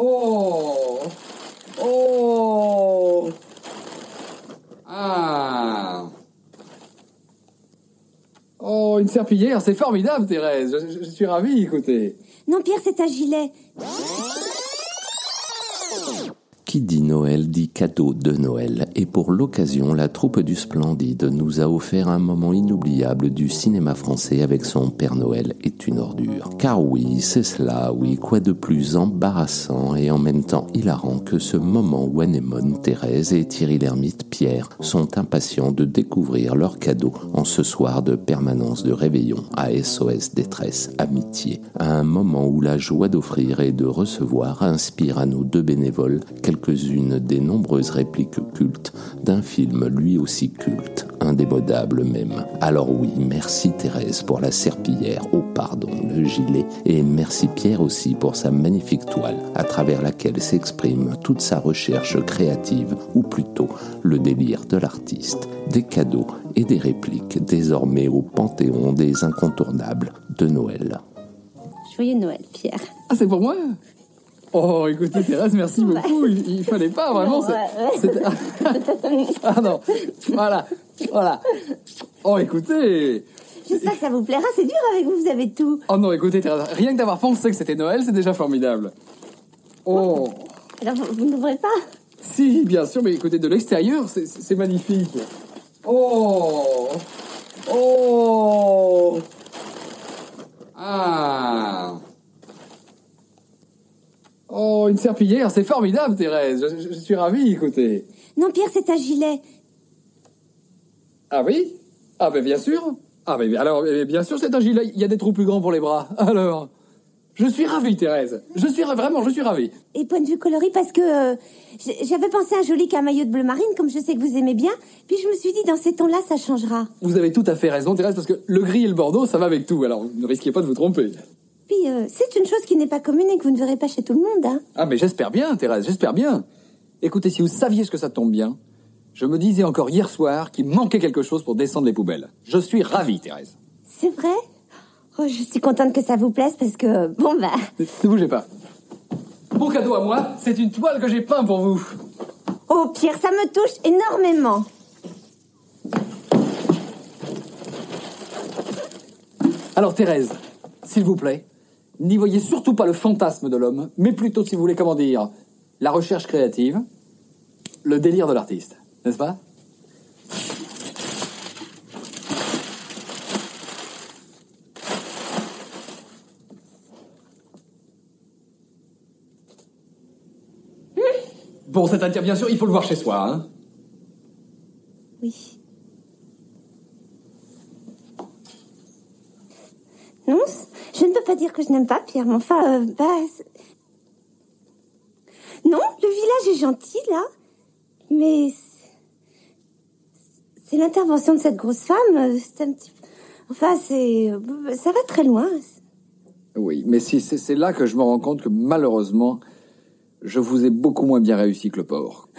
Oh Oh Ah Oh, une serpillière, c'est formidable, Thérèse. Je, suis ravi, écoutez. Non, Pierre, c'est un gilet. Dit Noël dit cadeau de Noël. Et pour l'occasion, la troupe du Splendide nous a offert un moment inoubliable du cinéma français avec son Père Noël est une ordure. Car oui, c'est cela, oui, quoi de plus embarrassant et en même temps hilarant que ce moment où Anémone, Thérèse et Thierry Lhermitte, Pierre, sont impatients de découvrir leur cadeau en ce soir de permanence de réveillon à SOS Détresse Amitié. À un moment où la joie d'offrir et de recevoir inspire à nos deux bénévoles quelques-unes des nombreuses répliques cultes d'un film lui aussi culte, indémodable même. Alors oui, merci Thérèse pour la serpillière, oh pardon, le gilet, et merci Pierre aussi pour sa magnifique toile, à travers laquelle s'exprime toute sa recherche créative, ou plutôt le délire de l'artiste. Des cadeaux et des répliques désormais au panthéon des incontournables de Noël. Joyeux Noël, Pierre. Ah, c'est pour moi? Oh, écoutez, Thérèse, merci beaucoup. Il, il fallait pas, vraiment. Ouais, ouais. c'était- Ah non, voilà, voilà. Oh, écoutez. J'espère que ça vous plaira. C'est dur avec vous, vous avez tout. Oh non, écoutez, Thérèse, rien que d'avoir pensé que c'était Noël, c'est déjà formidable. Oh, Alors, vous, vous n'ouvrez pas si, bien sûr, mais écoutez, de l'extérieur, c'est magnifique. Oh, oh. Ah. Oh, une serpillière, c'est formidable, Thérèse. Je, je- je suis ravi, écoutez. Non, Pierre, c'est un gilet. Ah oui? Ah ben bien sûr. Ah ben alors eh, bien sûr c'est un gilet. Il y a des trous plus grands pour les bras. Alors, je suis ravi Thérèse. Je suis ra- vraiment je suis ravi. Et point de vue coloris, parce que euh, j'avais pensé à un joli camaillot de bleu marine, comme je sais que vous aimez bien. Puis je me suis dit, dans ces tons-là, ça changera. Vous avez tout à fait raison Thérèse parce que le gris et le bordeaux ça va avec tout. Alors ne risquez pas de vous tromper. Puis euh, c'est une chose qui n'est pas commune et que vous ne verrez pas chez tout le monde. Hein. Ah mais j'espère bien Thérèse, j'espère bien. Écoutez si vous saviez ce que ça tombe bien. Je me disais encore hier soir qu'il manquait quelque chose pour descendre les poubelles. Je suis ravi Thérèse. C'est vrai? Oh, je suis contente que ça vous plaise parce que, bon, bah... Ne ne bougez pas. Mon cadeau à moi, c'est une toile que j'ai peint pour vous. Oh, Pierre, ça me touche énormément. Alors Thérèse, s'il vous plaît, n'y voyez surtout pas le fantasme de l'homme, mais plutôt, si vous voulez, comment dire, la recherche créative, le délire de l'artiste, n'est-ce pas? Bon, c'est un tir, bien sûr, il faut le voir chez soi, hein Oui. Non, c- je ne peux pas dire que je n'aime pas Pierre, mais enfin, euh, bah... Non, le village est gentil, là, mais... c'est- l'intervention de cette grosse femme, euh, c'est un petit... Enfin, c'est... euh, Ça va très loin. Oui, mais si c'est c'est là que je me rends compte que malheureusement, je vous ai beaucoup moins bien réussi que le porc.